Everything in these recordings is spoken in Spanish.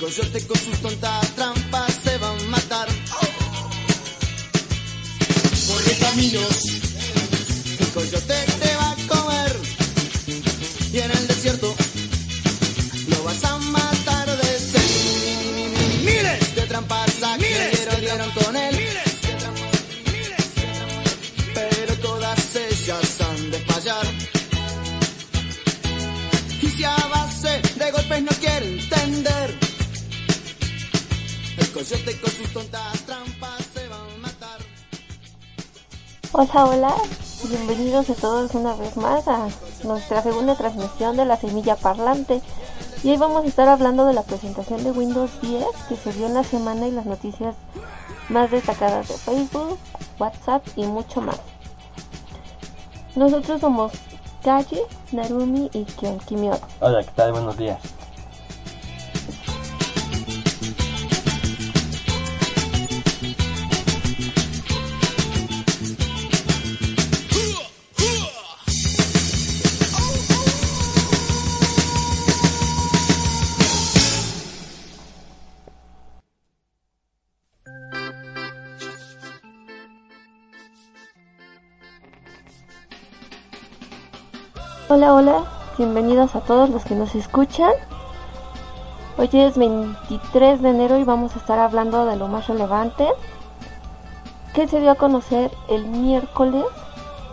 coyote con sus tontas trampas se van a matar. Corre caminos, el coyote te va a comer. Y en el desierto lo vas a matar de sed. Miles de trampas quien dieron con él. Pero todas ellas han de fallar. Coyote con sus tontas trampas se va a matar. Hola, hola, bienvenidos a todos una vez más a nuestra segunda transmisión de la semilla parlante. Y hoy vamos a estar hablando de la presentación de Windows 10 que se dio en la semana y las noticias más destacadas de Facebook, WhatsApp y mucho más. Nosotros somos Kaji, Narumi y Kion Kimio. Hola, ¿qué tal? Buenos días. Hola, bienvenidos a todos los que nos escuchan. Hoy es 23 de enero y vamos a estar hablando de lo más relevante que se dio a conocer el miércoles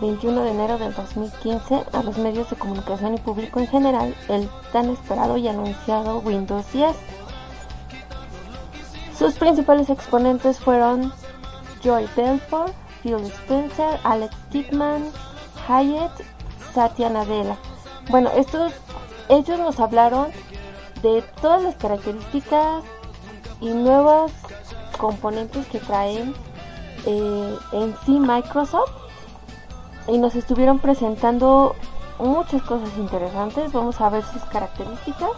21 de enero del 2015 a los medios de comunicación y público en general el tan esperado y anunciado Windows 10. Sus principales exponentes fueron Joy Belfort, Phil Spencer, Alex Kidman, Hyatt Satya Nadella. Bueno, estos, ellos nos hablaron de todas las características y nuevos componentes que traen eh, en sí Microsoft y nos estuvieron presentando muchas cosas interesantes. Vamos a ver sus características.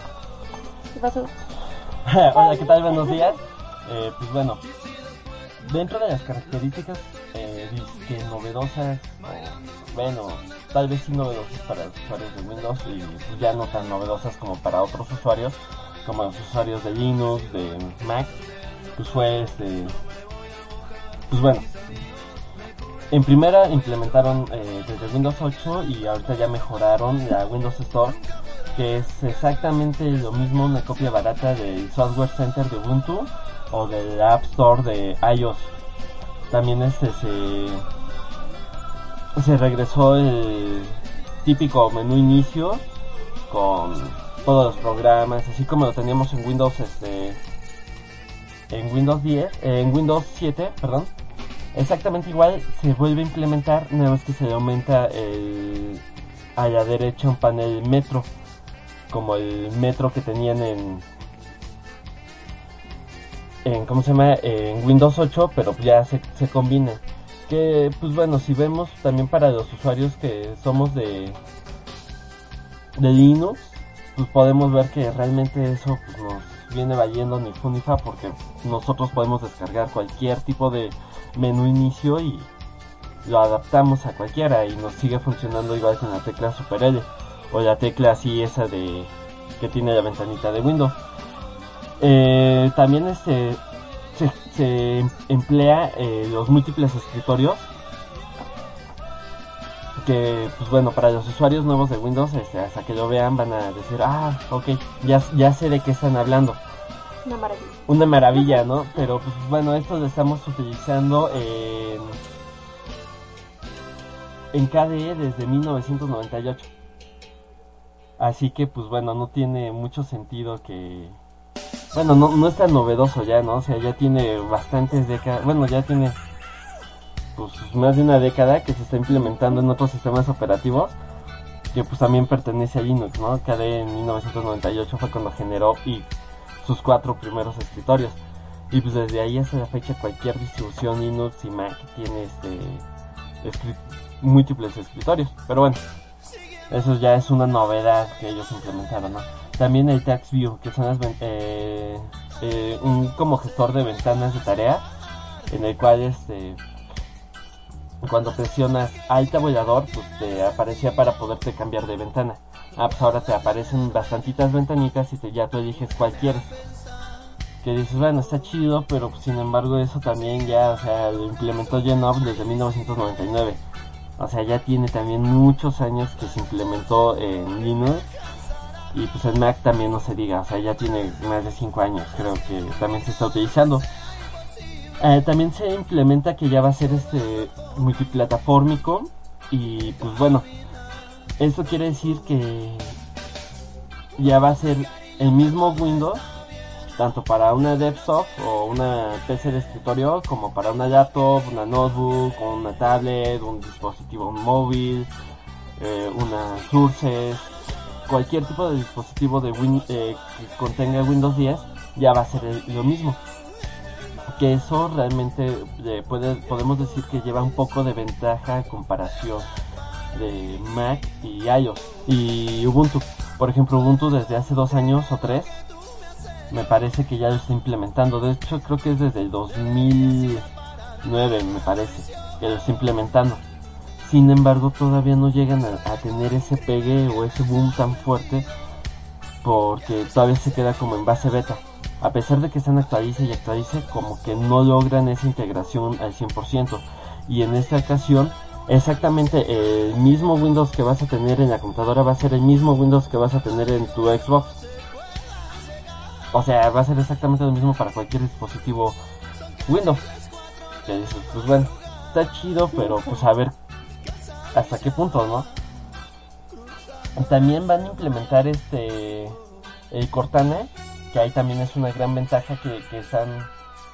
Hola, ¿qué tal? Buenos días. Eh, pues bueno, dentro de las características eh, que novedosas, o, bueno, tal vez sí novedosas para los usuarios de Windows y ya no tan novedosas como para otros usuarios, como los usuarios de Linux, de Mac, pues fue este, pues bueno, en primera implementaron eh, desde Windows 8 y ahorita ya mejoraron la Windows Store, que es exactamente lo mismo, una copia barata del Software Center de Ubuntu o del App Store de iOS. También este se se regresó el típico menú inicio con todos los programas, así como lo teníamos en Windows este en Windows 10, en Windows 7, perdón. Exactamente igual se vuelve a implementar, nada más que se le aumenta el a la derecha un panel metro, como el metro que tenían en ¿cómo se llama? en Windows 8, pero ya se, se combina que pues bueno si vemos también para los usuarios que somos de de Linux pues podemos ver que realmente eso pues, nos viene valiendo ni fu ni fa porque nosotros podemos descargar cualquier tipo de menú inicio y lo adaptamos a cualquiera y nos sigue funcionando igual con la tecla Super L o la tecla así esa de que tiene la ventanita de Windows eh, también este se, se emplea eh, los múltiples escritorios que pues bueno para los usuarios nuevos de Windows este, hasta que lo vean van a decir ah ok ya, ya sé de qué están hablando Una maravilla. una maravilla no pero pues bueno esto lo estamos utilizando en en KDE desde 1998 así que pues bueno no tiene mucho sentido que bueno, no, no es tan novedoso ya, ¿no? O sea, ya tiene bastantes décadas, bueno, ya tiene pues más de una década que se está implementando en otros sistemas operativos que pues también pertenece a Linux, ¿no? KDE en 1998 fue cuando generó y sus cuatro primeros escritorios. Y pues desde ahí hasta la fecha cualquier distribución Linux y Mac tiene este múltiples escritorios. Pero bueno, eso ya es una novedad que ellos implementaron, ¿no? También el Tax View, que son las eh, eh, un como gestor de ventanas de tarea, en el cual este cuando presionas Alt tabulador, pues te aparecía para poderte cambiar de ventana. Ah, pues ahora te aparecen bastantitas ventanitas y te, ya tú eliges cualquiera. Que dices, bueno, está chido, pero pues, sin embargo eso también ya, o sea, lo implementó Genov desde 1999. O sea, ya tiene también muchos años que se implementó en Linux. Y pues en Mac también no se diga, o sea, ya tiene más de 5 años, creo que también se está utilizando. Eh, también se implementa que ya va a ser este multiplataformico y pues bueno, esto quiere decir que ya va a ser el mismo Windows tanto para una desktop o una PC de escritorio como para una laptop, una notebook, una tablet, un dispositivo móvil, eh, una Surface, cualquier tipo de dispositivo de Win eh, que contenga Windows 10 ya va a ser lo mismo que eso realmente eh, podemos decir que lleva un poco de ventaja en comparación de Mac y iOS y Ubuntu. Por ejemplo, Ubuntu desde hace dos años o tres me parece que ya lo está implementando. De hecho, creo que es desde el 2009, me parece, que lo está implementando. Sin embargo, todavía no llegan a, tener ese pegue o ese boom tan fuerte porque todavía se queda como en base beta a pesar de que están actualice y actualice, como que no logran esa integración al 100%. Y en esta ocasión, exactamente el mismo Windows que vas a tener en la computadora va a ser el mismo Windows que vas a tener en tu Xbox. O sea, va a ser exactamente lo mismo para cualquier dispositivo Windows. Que dices, pues bueno, está chido, pero pues a ver hasta qué punto, ¿no? También van a implementar este el Cortana que ahí también es una gran ventaja que, están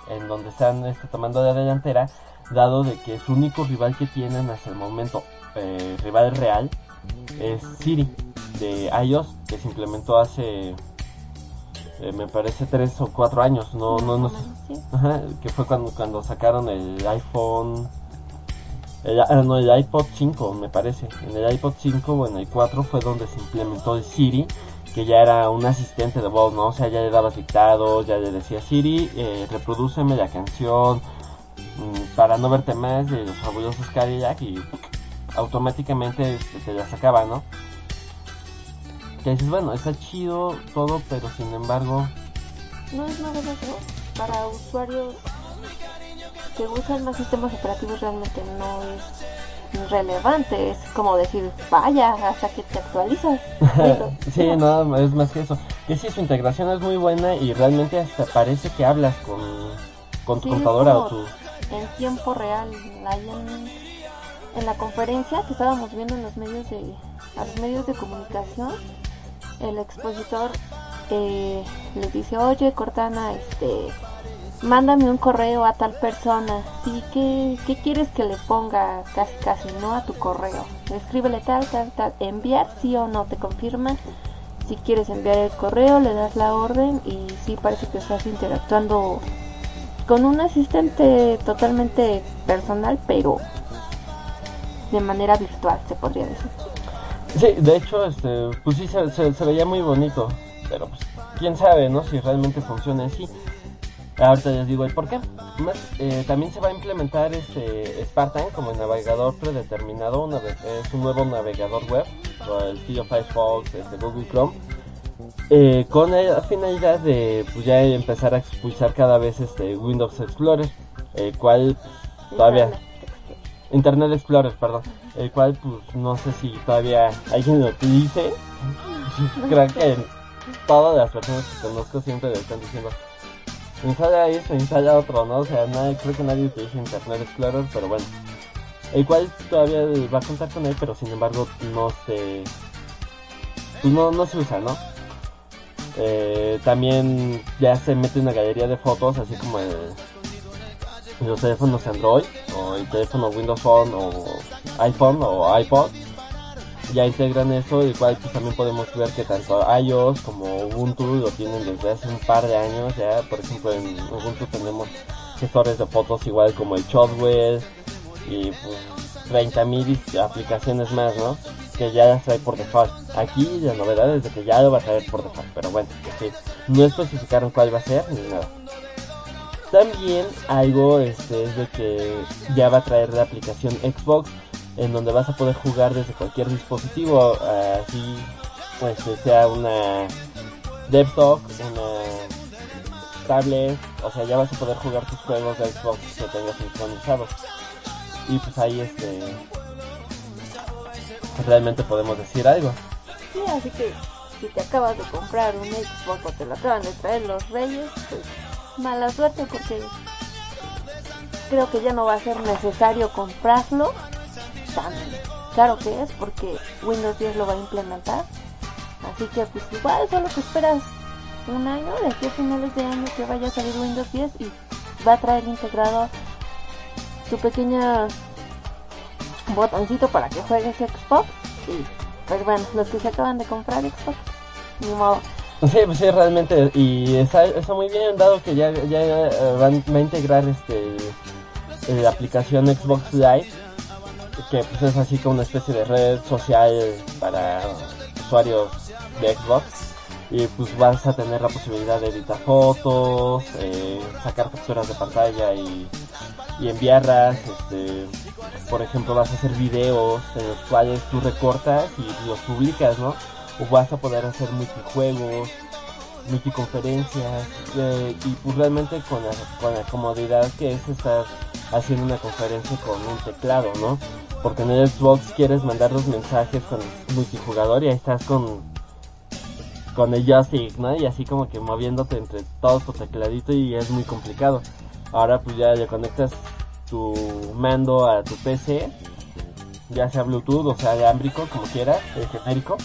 en donde están este, tomando de delantera, dado de que su único rival que tienen hasta el momento, eh, rival real, es Siri de iOS, que se implementó hace, eh, me parece, tres o cuatro años, no, no, no sé, que fue cuando, cuando sacaron el iPhone, el, ah, no, el iPod 5, me parece, en el iPod 5 o en el 4 fue donde se implementó el Siri, que ya era un asistente de voz, ¿no? O sea, ya le dabas dictados, ya le decía Siri, eh, reprodúceme la canción mm, para no verte más de los fabulosos Cadillac y automáticamente te la sacaba, ¿no? Que dices, bueno, está chido todo, pero sin embargo... No es novedoso para usuarios que usan más sistemas operativos realmente no es relevante, es como decir, vaya, hasta que te actualizas. sí, no, es más que eso. Que sí, su integración es muy buena y realmente hasta parece que hablas con, con tu computadora o tu... En tiempo real, ahí en, en, la conferencia que estábamos viendo en los medios de, a los medios de comunicación, el expositor eh, le dice, oye Cortana, este mándame un correo a tal persona. Sí, ¿qué, ¿qué quieres que le ponga? Casi, casi, no a tu correo. Escríbele tal, tal, tal. Enviar, sí o no, te confirma. Si quieres enviar el correo, le das la orden y sí parece que estás interactuando con un asistente totalmente personal, pero de manera virtual, se podría decir. Sí, de hecho, este, pues sí, se, se, veía muy bonito, pero pues, quién sabe, ¿no? Si realmente funciona así. Ahorita les digo el por qué. Eh, también se va a implementar este Spartan como navegador predeterminado, es un nuevo navegador web, el estilo Firefox, este Google Chrome, eh, con la finalidad de pues, ya empezar a expulsar cada vez este Windows Explorer, el cual todavía Internet Explorer, perdón, el cual pues no sé si todavía alguien lo utilice. Creo que todas las personas que conozco siempre le están diciendo instala esto, instala otro, ¿no? O sea, creo que nadie utiliza Internet Explorer, pero bueno. El cual todavía va a contar con él, pero sin embargo no se... Pues no, no se usa, ¿no? Eh, también ya se mete una galería de fotos, así como el, los teléfonos Android, o el teléfono Windows Phone, o iPhone, o iPod ya integran eso, igual pues también podemos ver que tanto iOS como Ubuntu lo tienen desde hace un par de años, ya por ejemplo en Ubuntu tenemos gestores de fotos igual como el Shotwell y pues 30.000 aplicaciones más, ¿no? Que ya las trae por default. Aquí la novedad es de que ya lo va a traer por default, pero bueno, no especificaron cuál va a ser ni nada. También algo este, es de que ya va a traer la aplicación Xbox en donde vas a poder jugar desde cualquier dispositivo, así pues sea una desktop, una tablet, o sea ya vas a poder jugar tus juegos de Xbox que tengas sincronizados. Y pues ahí este realmente podemos decir algo. Sí, así que si te acabas de comprar un Xbox o te lo acaban de traer los reyes, pues mala suerte porque creo que ya no va a ser necesario comprarlo tan claro que es porque Windows 10 lo va a implementar. Así que pues igual solo que esperas un año, de aquí a finales de año que vaya a salir Windows 10 y va a traer integrado su pequeña botoncito para que juegues Xbox y pues bueno, los que se acaban de comprar Xbox, ni modo. Sí, pues sí, realmente, y está, está muy bien, dado que ya, ya eh, va a integrar este eh, la aplicación Xbox Live, que pues es así como una especie de red social para usuarios de Xbox, y pues vas a tener la posibilidad de editar fotos, eh, sacar capturas de pantalla y, y enviarlas, este, por ejemplo vas a hacer videos en los cuales tú recortas y los publicas, ¿no? O vas a poder hacer multijuegos, multiconferencias eh, y pues realmente con la, con la comodidad que es estar haciendo una conferencia con un teclado, ¿no? Porque en el Xbox quieres mandar los mensajes con el multijugador y ahí estás con con el joystick, ¿no? Y así como que moviéndote entre todo tu tecladito y es muy complicado. Ahora pues ya le conectas tu mando a tu PC, ya sea Bluetooth o sea alámbrico, como quieras, el genérico.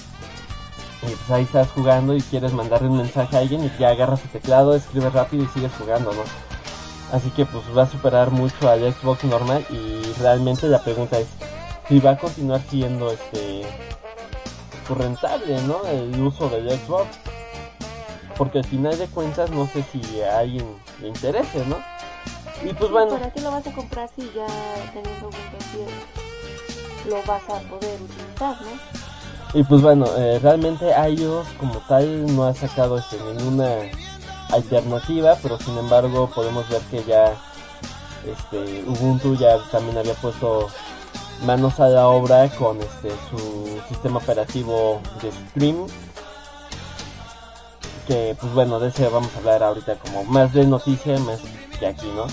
Y pues ahí estás jugando y quieres mandarle un mensaje a alguien y ya agarras tu teclado, escribes rápido y sigues jugando, ¿no? Así que pues va a superar mucho al Xbox normal y realmente la pregunta es si va a continuar siendo este pues, rentable, ¿no? El uso del Xbox. Porque al final de cuentas no sé si a alguien le interese, ¿no? Y pues bueno, ¿Para qué lo vas a comprar si ya teniendo 10 lo vas a poder utilizar, no? Y pues bueno, eh, realmente iOS como tal no ha sacado este, ninguna alternativa, pero sin embargo podemos ver que ya este, Ubuntu ya también había puesto manos a la obra con este su sistema operativo de Scream. Que pues bueno, de ese vamos a hablar ahorita como más de noticia, más que aquí, ¿no?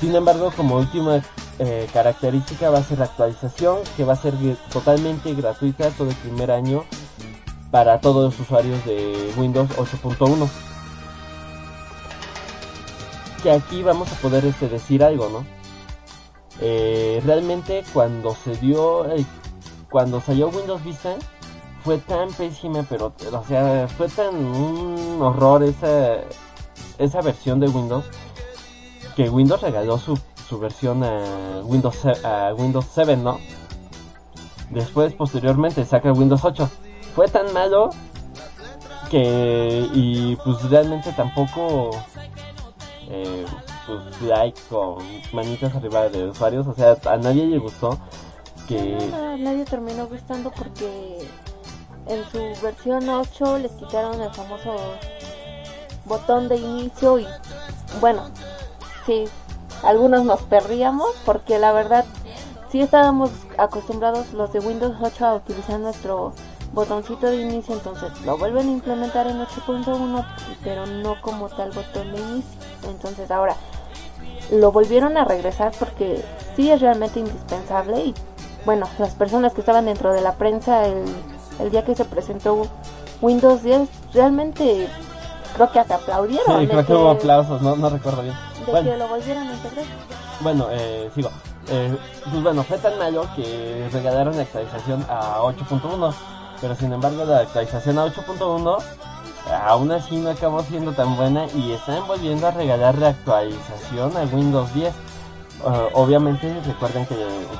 Sin embargo, como última eh, característica va a ser la actualización que va a ser totalmente gratuita todo el primer año para todos los usuarios de Windows 8.1 que aquí vamos a poder este, decir algo no Eh, realmente cuando se dio cuando salió Windows Vista fue tan pésima pero o sea fue tan un horror esa esa versión de Windows que Windows regaló su, su versión a Windows, a Windows 7, ¿no? Después, posteriormente, saca Windows 8. Fue tan malo que, y pues realmente tampoco, eh, pues like con manitas arriba de usuarios, o sea, a nadie le gustó que... Nadie terminó gustando porque en su versión 8 les quitaron el famoso botón de inicio y bueno, sí, algunos nos perdíamos porque la verdad sí estábamos acostumbrados los de Windows 8 a utilizar nuestro botoncito de inicio, entonces lo vuelven a implementar en 8.1, pero no como tal botón de inicio. Entonces ahora lo volvieron a regresar porque sí es realmente indispensable y bueno, las personas que estaban dentro de la prensa el, el día que se presentó Windows 10 realmente creo que hasta aplaudieron Sí, creo que hubo aplausos, no, no recuerdo bien. De Bueno. que lo volvieran a integrar. Bueno, eh, sigo. Eh, pues bueno, fue tan malo que regalaron la actualización a 8.1. Pero sin embargo, la actualización a 8.1 aún así no acabó siendo tan buena y están volviendo a regalar la actualización a Windows 10. Uh, obviamente recuerden que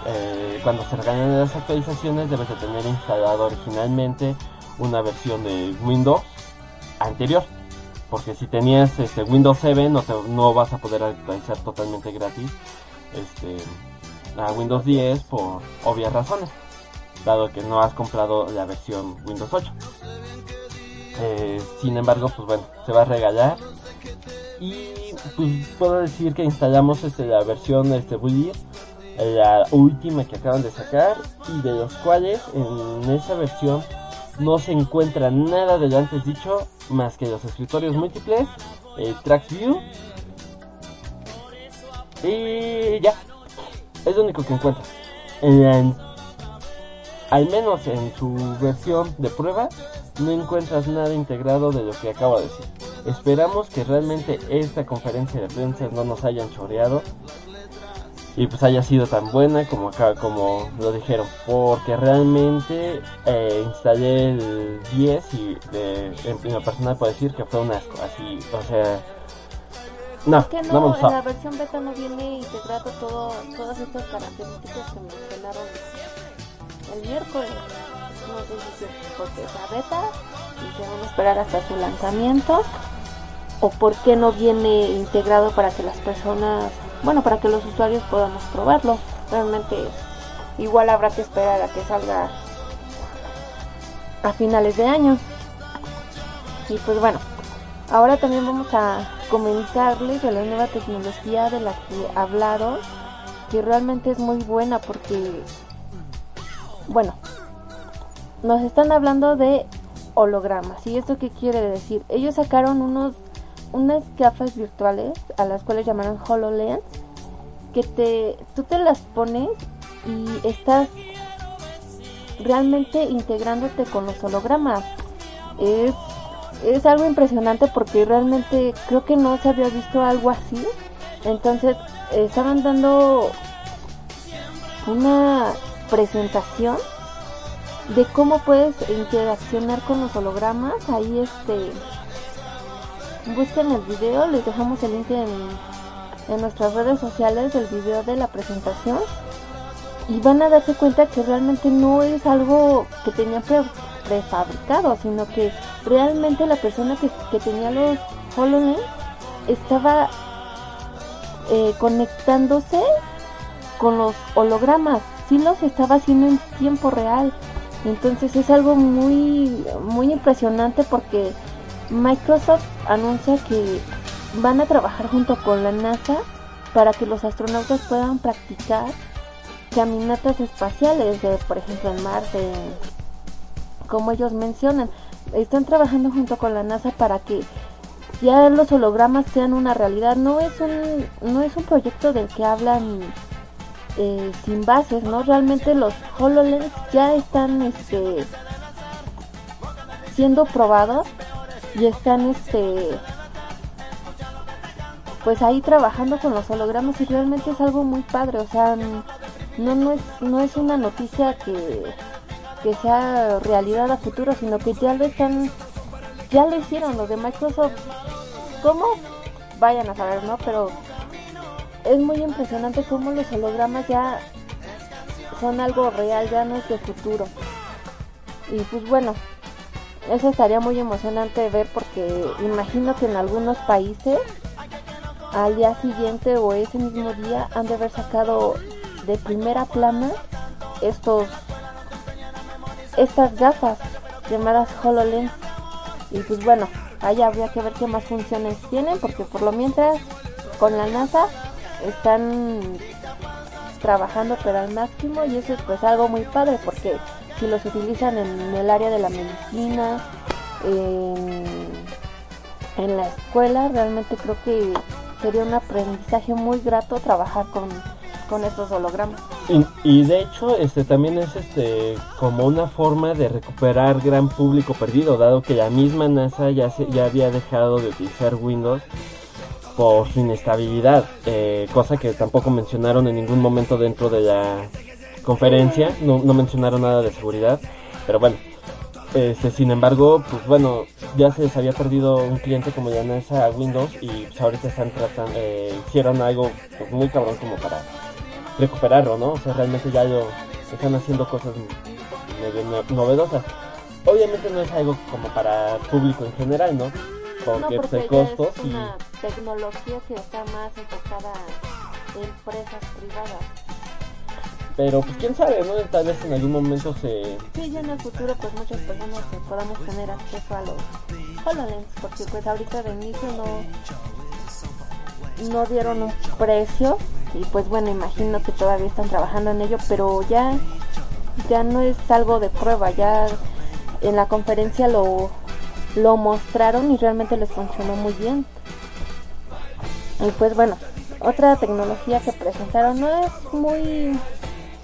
eh, cuando se regalan las actualizaciones debes de tener instalado originalmente una versión de Windows anterior. Porque si tenías este Windows 7 no, te- no vas a poder actualizar totalmente gratis este, a Windows 10 por obvias razones. Dado que no has comprado la versión Windows 8. Eh, sin embargo, pues bueno, se va a regalar. y pues puedo decir que instalamos este, la versión este, la última que acaban de sacar y de los cuales en esa versión no se encuentra nada de lo antes dicho más que los escritorios múltiples, el track view y ya, es lo único que encuentra. al menos en su versión de prueba no encuentras nada integrado de lo que acabo de decir. Esperamos que realmente esta conferencia de prensa no nos hayan choreado y pues haya sido tan buena como acá, como lo dijeron, porque realmente eh, instalé el 10 y de, en, lo personal puedo decir que fue un asco, así, o sea, no, que no, no en la versión beta no viene integrado todo, todas estas características que mencionaron el miércoles. No sé si porque es la beta y se van a esperar hasta su lanzamiento o por qué no viene integrado para que las personas, bueno, para que los usuarios podamos probarlo. Realmente igual habrá que esperar a que salga a finales de año. Y pues bueno, ahora también vamos a comentarles de la nueva tecnología de la que hablaron, que realmente es muy buena porque, bueno, nos están hablando de hologramas. ¿Y esto qué quiere decir? Ellos sacaron unos unas gafas virtuales a las cuales llamaron HoloLens que te tú te las pones y estás realmente integrándote con los hologramas. Es, es algo impresionante porque realmente creo que no se había visto algo así. Entonces estaban dando una presentación de cómo puedes interaccionar con los hologramas. Ahí este busquen el video, les dejamos el link en, en nuestras redes sociales del video de la presentación y van a darse cuenta que realmente no es algo que tenían prefabricado, sino que realmente la persona que, que tenía los HoloLens estaba eh, conectándose con los hologramas, sí los estaba haciendo en tiempo real. Entonces es algo muy, muy impresionante porque Microsoft anuncia que van a trabajar junto con la NASA para que los astronautas puedan practicar caminatas espaciales, por ejemplo en Marte, como ellos mencionan. Están trabajando junto con la NASA para que ya los hologramas sean una realidad. No es un, no es un proyecto del que hablan eh, sin bases, ¿no? Realmente los HoloLens ya están este, siendo probados y están este pues ahí trabajando con los hologramas y realmente es algo muy padre, o sea, no, no, es, no es una noticia que, que sea realidad a futuro, sino que ya lo están, ya lo hicieron los de Microsoft. ¿Cómo? Vayan a saber, ¿no? Pero es muy impresionante cómo los hologramas ya son algo real, ya no es de futuro. Y pues bueno, eso estaría muy emocionante ver porque imagino que en algunos países al día siguiente o ese mismo día han de haber sacado de primera plana estos estas gafas llamadas HoloLens. Y pues bueno ahí habría que ver qué más funciones tienen porque por lo mientras con la NASA están trabajando pero al máximo y eso es pues algo muy padre porque si los utilizan en el área de la medicina en, la escuela realmente creo que sería un aprendizaje muy grato trabajar con, estos hologramas. Y, de hecho, este también es este como una forma de recuperar gran público perdido, dado que la misma NASA ya se, ya había dejado de utilizar Windows por su inestabilidad, eh, cosa que tampoco mencionaron en ningún momento dentro de la conferencia, no, no mencionaron nada de seguridad, pero bueno, este, sin embargo, pues bueno, ya se les había perdido un cliente como ya a Windows y pues ahorita están tratando, eh, hicieron algo pues, muy cabrón como para recuperarlo, ¿no? O sea, realmente ya lo están haciendo cosas medio novedosas. Obviamente no es algo como para público en general, ¿no? Porque, pues, el costo es una tecnología que está más enfocada en empresas privadas. Pero pues quién sabe, ¿no? Tal vez en algún momento se... Sí, ya en el futuro pues muchas personas podamos tener acceso a los HoloLens, porque pues ahorita de inicio no, no dieron un precio y pues bueno, imagino que todavía están trabajando en ello, pero ya ya no es algo de prueba, ya en la conferencia lo lo mostraron y realmente les funcionó muy bien. Y pues bueno, otra tecnología que presentaron no es muy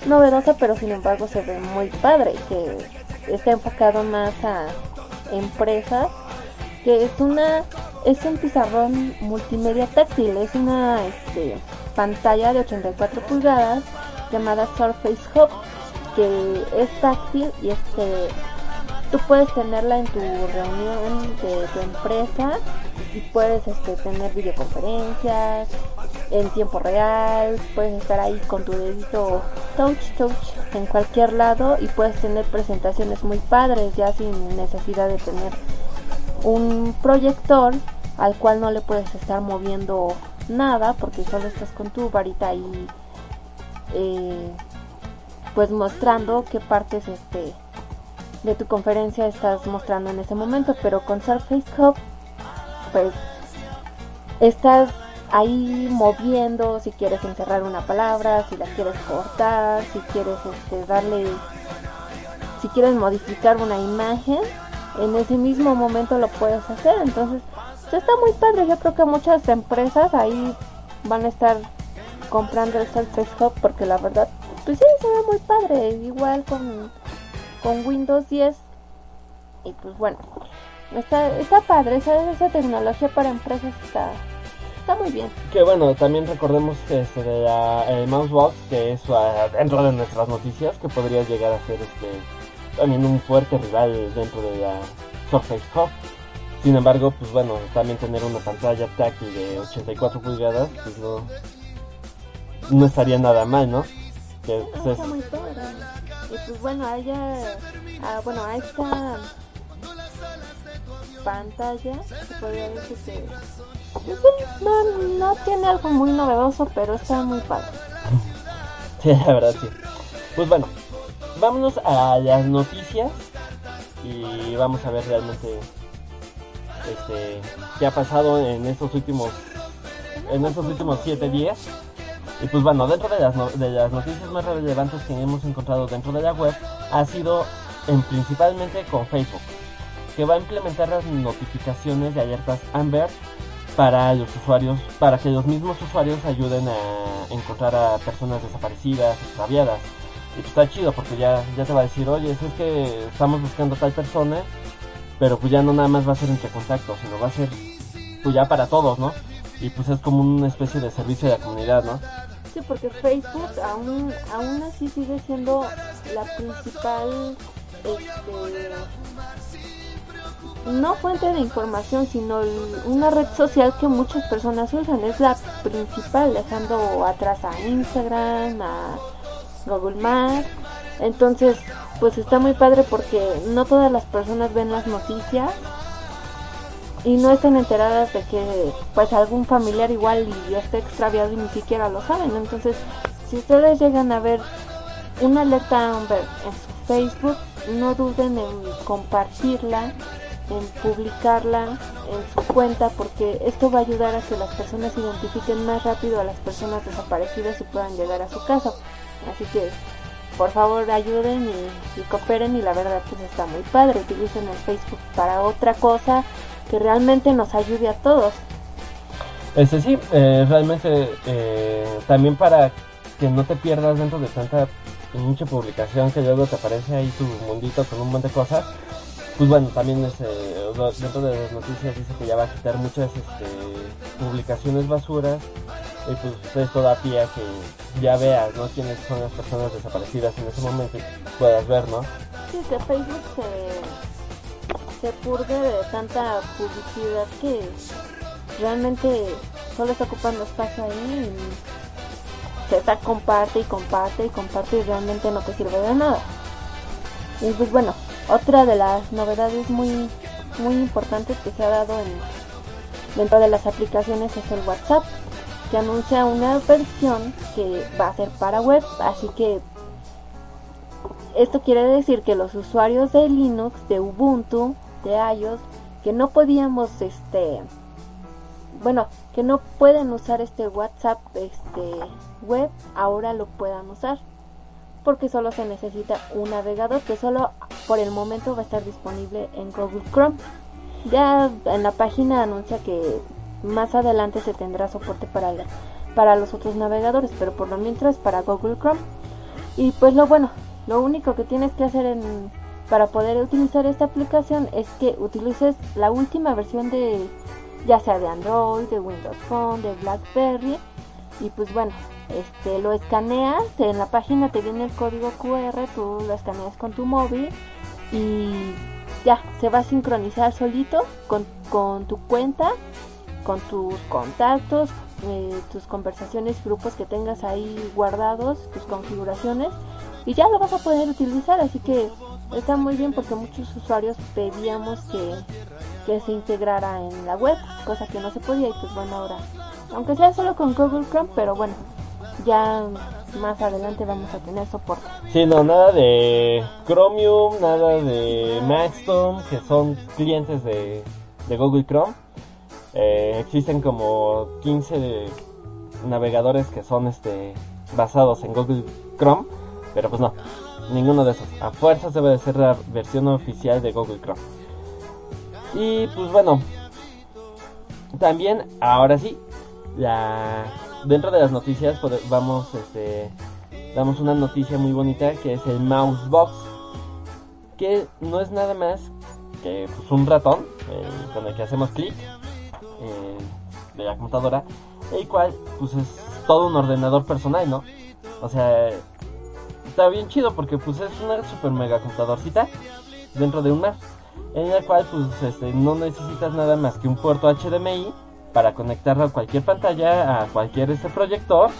novedosa, pero sin embargo se ve muy padre, que está enfocado más a empresas, que es una es un pizarrón multimedia táctil, es una este, pantalla de 84 pulgadas llamada Surface Hub, que es táctil y este tú puedes tenerla en tu reunión de tu empresa y puedes este, tener videoconferencias en tiempo real, puedes estar ahí con tu dedito touch touch en cualquier lado y puedes tener presentaciones muy padres ya sin necesidad de tener un proyector al cual no le puedes estar moviendo nada porque solo estás con tu varita ahí eh, pues mostrando qué partes este de tu conferencia estás mostrando en ese momento, pero con Surface Hub, pues estás ahí moviendo si quieres encerrar una palabra, si la quieres cortar, si quieres este, darle, si quieres modificar una imagen, en ese mismo momento lo puedes hacer. Entonces, está muy padre. Yo creo que muchas empresas ahí van a estar comprando el Surface Hub porque la verdad, pues sí, se ve muy padre. Igual con con Windows 10 y pues bueno está, está padre esa, esa tecnología para empresas está está muy bien. Que bueno también recordemos que este de la el Mousebox que es uh, dentro de nuestras noticias que podría llegar a ser este también un fuerte rival dentro de la Surface Hub. Sin embargo pues bueno también tener una pantalla táctil de 84 pulgadas pues no no estaría nada mal no que pues, está muy padre. Y pues bueno, a ella, a, bueno, a esta pantalla, se podría decir que no, no tiene algo muy novedoso, pero está muy padre. Sí, la verdad sí. Pues bueno, vámonos a las noticias y vamos a ver realmente este qué ha pasado en estos últimos en estos últimos siete días y pues bueno, dentro de las, de las noticias más relevantes que hemos encontrado dentro de la web ha sido en, principalmente con Facebook, que va a implementar las notificaciones de alertas Amber para los usuarios, para que los mismos usuarios ayuden a encontrar a personas desaparecidas, extraviadas. Y pues está chido porque ya, ya te va a decir, oye, es que estamos buscando tal persona, pero pues ya no nada más va a ser entre contactos, sino va a ser pues ya para todos, ¿no? Y pues es como una especie de servicio de la comunidad, ¿no? Sí, porque Facebook aún, aún así sigue siendo la principal, este, no fuente de información, sino una red social que muchas personas usan. Es la principal, dejando atrás a Instagram, a Google Maps. Entonces, pues está muy padre porque no todas las personas ven las noticias y no estén enteradas de que pues algún familiar igual y esté extraviado y ni siquiera lo saben. Entonces, si ustedes llegan a ver una alerta en su Facebook, no duden en compartirla, en publicarla en su cuenta, porque esto va a ayudar a que las personas identifiquen más rápido a las personas desaparecidas y puedan llegar a su casa. Así que por favor ayuden y, cooperen y la verdad pues está muy padre. Utilicen el Facebook para otra cosa que realmente nos ayude a todos. Este sí, eh, realmente eh, también para que no te pierdas dentro de tanta mucha publicación que luego te aparece ahí tu mundito con un montón de cosas. Pues bueno, también es, eh, dentro de las noticias dice que ya va a quitar muchas este, publicaciones basuras y pues esto da pie a que ya veas, ¿no? Quiénes son las personas desaparecidas en ese momento y puedas ver, ¿no? Sí, que Facebook se se purgue de tanta publicidad que realmente solo está ocupando espacio ahí y se está comparte y comparte y comparte y realmente no te sirve de nada. Y pues bueno, otra de las novedades muy muy importantes que se ha dado en, dentro de las aplicaciones es el WhatsApp, que anuncia una versión que va a ser para web, así que esto quiere decir que los usuarios de Linux, de Ubuntu, de iOS que no podíamos este bueno, que no pueden usar este WhatsApp este web, ahora lo puedan usar. Porque solo se necesita un navegador que solo por el momento va a estar disponible en Google Chrome. Ya en la página anuncia que más adelante se tendrá soporte para, para los otros navegadores, pero por lo mientras para Google Chrome. Y pues lo bueno, lo único que tienes que hacer en, para poder utilizar esta aplicación es que utilices la última versión de ya sea de Android, de Windows Phone, de BlackBerry y pues bueno, este lo escaneas, en la página te viene el código QR, tú lo escaneas con tu móvil y ya se va a sincronizar solito con, tu cuenta, con tus contactos, eh, tus conversaciones, grupos que tengas ahí guardados, tus configuraciones y ya lo vas a poder utilizar, así que está muy bien porque muchos usuarios pedíamos que se integrara en la web, cosa que no se podía y pues bueno ahora, aunque sea solo con Google Chrome, pero bueno, ya más adelante vamos a tener soporte. Sí, no, nada de Chromium, nada de Maxstorm, que son clientes de, de Google Chrome. Eh, existen como 15 navegadores que son este basados en Google Chrome, pero pues no, ninguno de esos. A fuerzas debe de ser la versión oficial de Google Chrome. Y pues bueno, también ahora sí, la dentro de las noticias vamos este damos una noticia muy bonita que es el mouse box que no es nada más que pues, un ratón eh, con el que hacemos clic eh, de la computadora el cual pues es todo un ordenador personal no o sea está bien chido porque pues es una super mega computadorcita dentro de un mouse en el cual pues este, no necesitas nada más que un puerto HDMI para conectarlo a cualquier pantalla, a cualquier este proyector.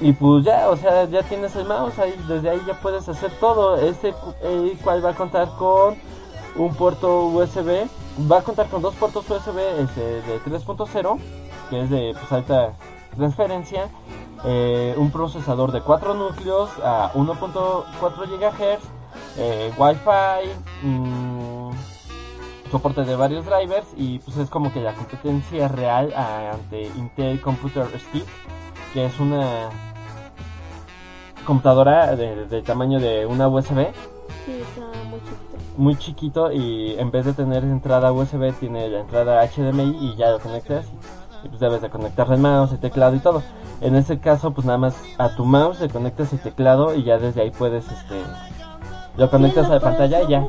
Y pues ya, o sea, ya tienes el mouse ahí, desde ahí ya puedes hacer todo. Este el cual va a contar con un puerto USB, va a contar con dos puertos USB este, de 3.0, que es de pues, alta transferencia, eh, un procesador de 4 núcleos a 1.4 GHz, eh, Wi-Fi, mm, soporte de varios drivers y pues es como que la competencia real ante Intel Computer Stick, que es una computadora de, tamaño de una USB. Sí, está muy chiquito. Muy chiquito y en vez de tener entrada USB tiene la entrada HDMI y ya lo conectas y pues debes de conectar el mouse, el teclado y todo. En este caso pues nada más a tu mouse le conectas el teclado y ya desde ahí puedes este lo conectas a la pantalla y ya.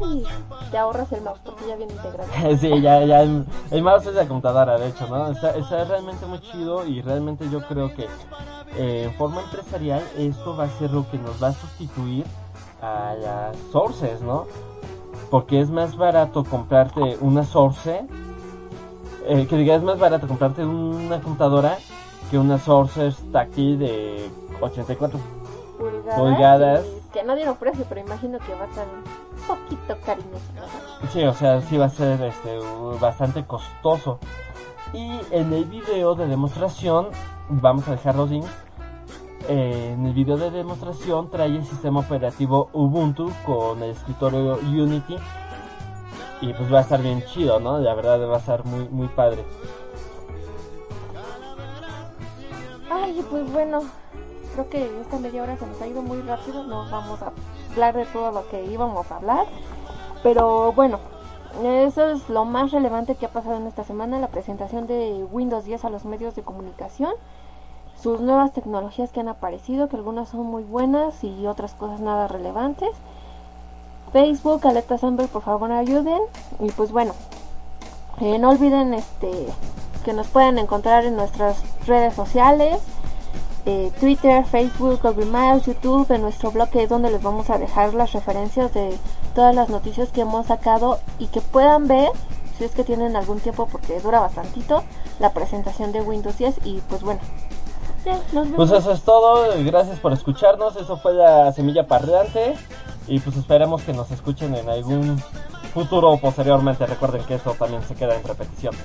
te ahorras el mouse porque ya viene integrado. sí, ya, ya. El, mouse es de computadora, de hecho, ¿no? Está, está realmente muy chido y realmente yo creo que eh, en forma empresarial esto va a ser lo que nos va a sustituir a las sources, ¿no? Porque es más barato comprarte una source, eh, que diga, es más barato comprarte una computadora que una source táctil de 84 pulgadas que no dieron precio, pero imagino que va a ser un poquito cariñoso. Sí, o sea, sí va a ser este, bastante costoso. Y en el video de demostración, vamos a dejar los links. Eh, en el video de demostración trae el sistema operativo Ubuntu con el escritorio Unity. Y pues va a estar bien chido, ¿no? La verdad va a estar muy, muy padre. Ay, pues bueno, creo que esta media hora se nos ha ido muy rápido, no vamos a hablar de todo lo que íbamos a hablar, pero bueno, eso es lo más relevante que ha pasado en esta semana, la presentación de Windows 10 a los medios de comunicación, sus nuevas tecnologías que han aparecido, que algunas son muy buenas y otras cosas nada relevantes. Facebook, Alerta Samber, por favor ayuden. Y pues bueno, eh, no olviden este que nos pueden encontrar en nuestras redes sociales. Eh, Twitter, Facebook, Google Mail, YouTube, en nuestro blog es donde les vamos a dejar las referencias de todas las noticias que hemos sacado y que puedan ver, si es que tienen algún tiempo porque dura bastantito, la presentación de Windows 10 y pues bueno. pues eso es todo, gracias por escucharnos, eso fue la semilla parlante. Y pues esperemos que nos escuchen en algún futuro posteriormente, recuerden que eso también se queda en repetición.